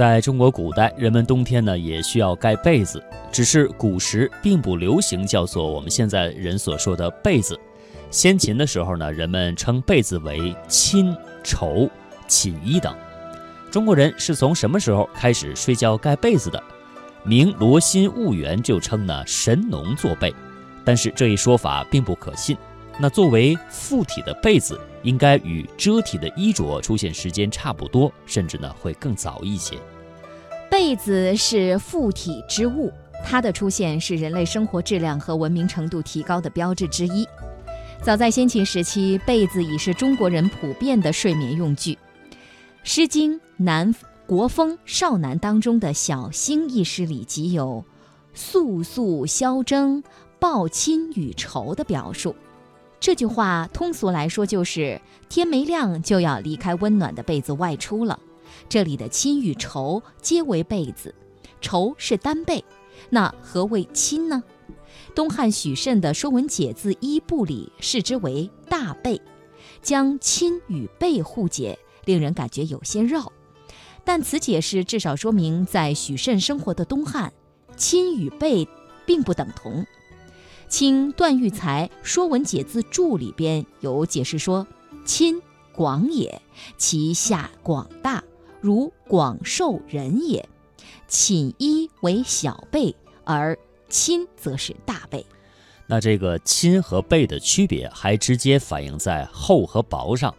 在中国古代，人们冬天呢也需要盖被子，只是古时并不流行叫做我们现在人所说的被子。先秦的时候呢，人们称被子为衾、绸、寝衣等。中国人是从什么时候开始睡觉盖被子的？明罗新物源就称呢神农作被，但是这一说法并不可信。那作为附体的被子，应该与遮体的衣着出现时间差不多，甚至呢会更早一些。被子是附体之物，它的出现是人类生活质量和文明程度提高的标志之一。早在先秦时期，被子已是中国人普遍的睡眠用具。《诗经·南国风·少南》当中的《小星》一诗里即有“肃肃萧征，抱衾与仇”的表述。这句话通俗来说就是天没亮就要离开温暖的被子外出了。这里的亲与仇皆为被子，仇是单被，那何谓亲呢？东汉许慎的《说文解字一部》里视之为大被，将亲与被互解，令人感觉有些绕。但此解释至少说明，在许慎生活的东汉，亲与被并不等同。清段玉裁《说文解字注》里边有解释说：“亲广也，其下广大，如广受人也。寝衣为小被，而。”亲则是大被，那这个亲和被的区别还直接反映在厚和薄上。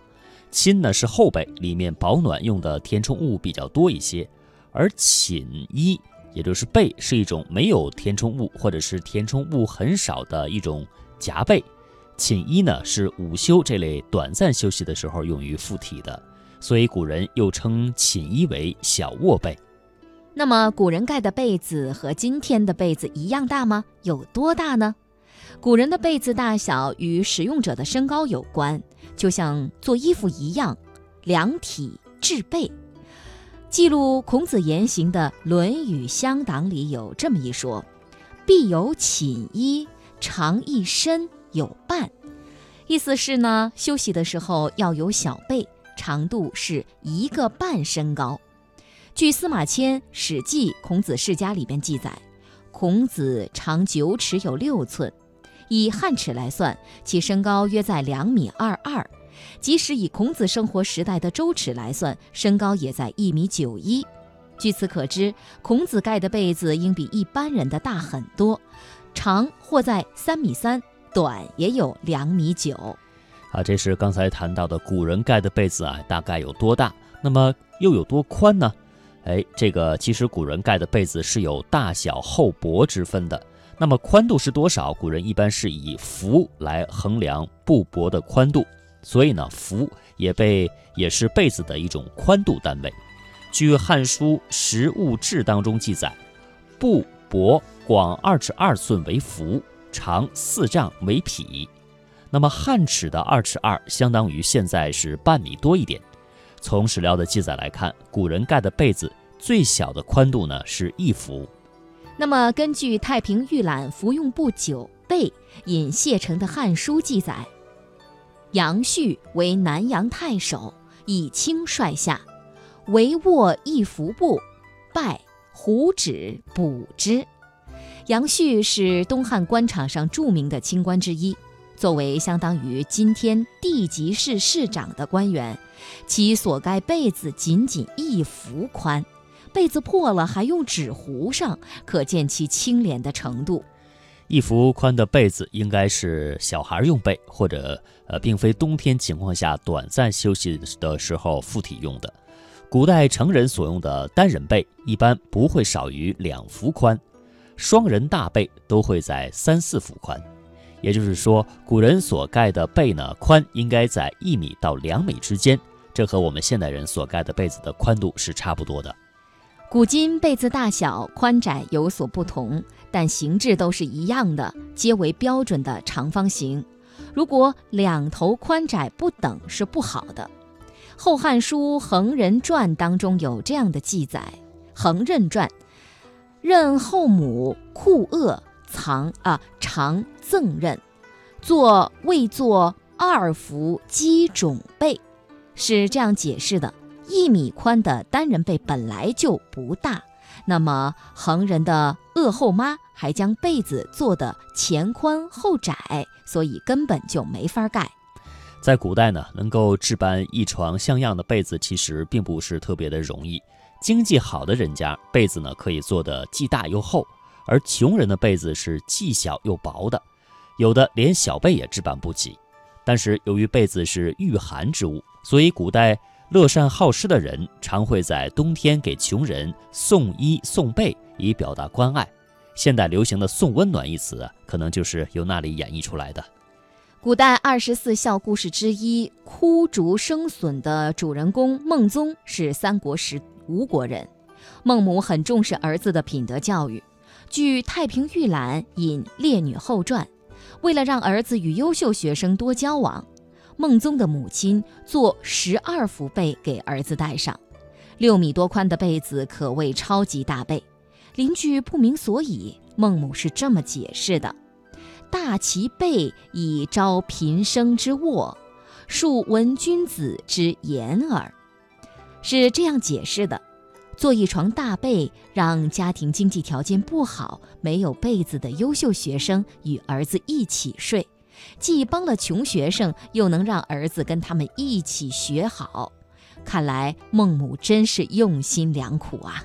亲呢是厚被，里面保暖用的填充物比较多一些；而寝衣，也就是被，是一种没有填充物或者是填充物很少的一种夹被。寝衣呢是午休这类短暂休息的时候用于附体的，所以古人又称寝衣为小卧被。那么，古人盖的被子和今天的被子一样大吗？有多大呢？古人的被子大小与使用者的身高有关，就像做衣服一样，量体制被。记录孔子言行的《论语乡党》里有这么一说：“必有寝衣，长一身有半。”意思是呢，休息的时候要有小被，长度是一个半身高。据司马迁《史记·孔子世家》里边记载，孔子长九尺有六寸，以汉尺来算，其身高约在两米二二；即使以孔子生活时代的周尺来算，身高也在一米九一。据此可知，孔子盖的被子应比一般人的大很多，长或在三米三，短也有两米九。啊，这是刚才谈到的古人盖的被子啊，大概有多大？那么又有多宽呢？哎，这个其实古人盖的被子是有大小厚薄之分的。那么宽度是多少？古人一般是以幅来衡量布帛的宽度，所以呢，幅也被也是被子的一种宽度单位。据《汉书·食物志》当中记载，布帛广二尺二寸为幅，长四丈为匹。那么汉尺的二尺二相当于现在是半米多一点。从史料的记载来看，古人盖的被子最小的宽度呢是一幅。那么，根据《太平御览服用部九被引谢成的《汉书》记载，杨旭为南阳太守，以清率下，帷卧一服布，拜胡止补之。杨旭是东汉官场上著名的清官之一。作为相当于今天地级市市长的官员，其所盖被子仅仅一幅宽，被子破了还用纸糊上，可见其清廉的程度。一幅宽的被子应该是小孩用被，或者呃，并非冬天情况下短暂休息的时候附体用的。古代成人所用的单人被一般不会少于两幅宽，双人大被都会在三四幅宽。也就是说，古人所盖的被呢，宽应该在一米到两米之间，这和我们现代人所盖的被子的宽度是差不多的。古今被子大小、宽窄有所不同，但形制都是一样的，皆为标准的长方形。如果两头宽窄不等，是不好的。《后汉书·横人传》当中有这样的记载：横任传，任后母库恶。藏啊，常赠任，做未做二服机种被，是这样解释的：一米宽的单人被本来就不大，那么横人的恶后妈还将被子做的前宽后窄，所以根本就没法盖。在古代呢，能够置办一床像样的被子，其实并不是特别的容易。经济好的人家，被子呢可以做的既大又厚，而穷人的被子是既小又薄的，有的连小被也置办不起。但是由于被子是御寒之物，所以古代乐善好施的人常会在冬天给穷人送衣送被，以表达关爱。现代流行的“送温暖”一词，可能就是由那里演绎出来的。古代二十四孝故事之一“枯竹生笋”的主人公孟宗是三国时吴国人。孟母很重视儿子的品德教育。据《太平御览》引《列女后传》，为了让儿子与优秀学生多交往，孟宗的母亲做十二幅被给儿子戴上。六米多宽的被子可谓超级大被。邻居不明所以，孟母是这么解释的。大其被以招贫生之卧，庶闻君子之言耳，是这样解释的：做一床大被，让家庭经济条件不好、没有被子的优秀学生与儿子一起睡，既帮了穷学生，又能让儿子跟他们一起学好。看来孟母真是用心良苦啊。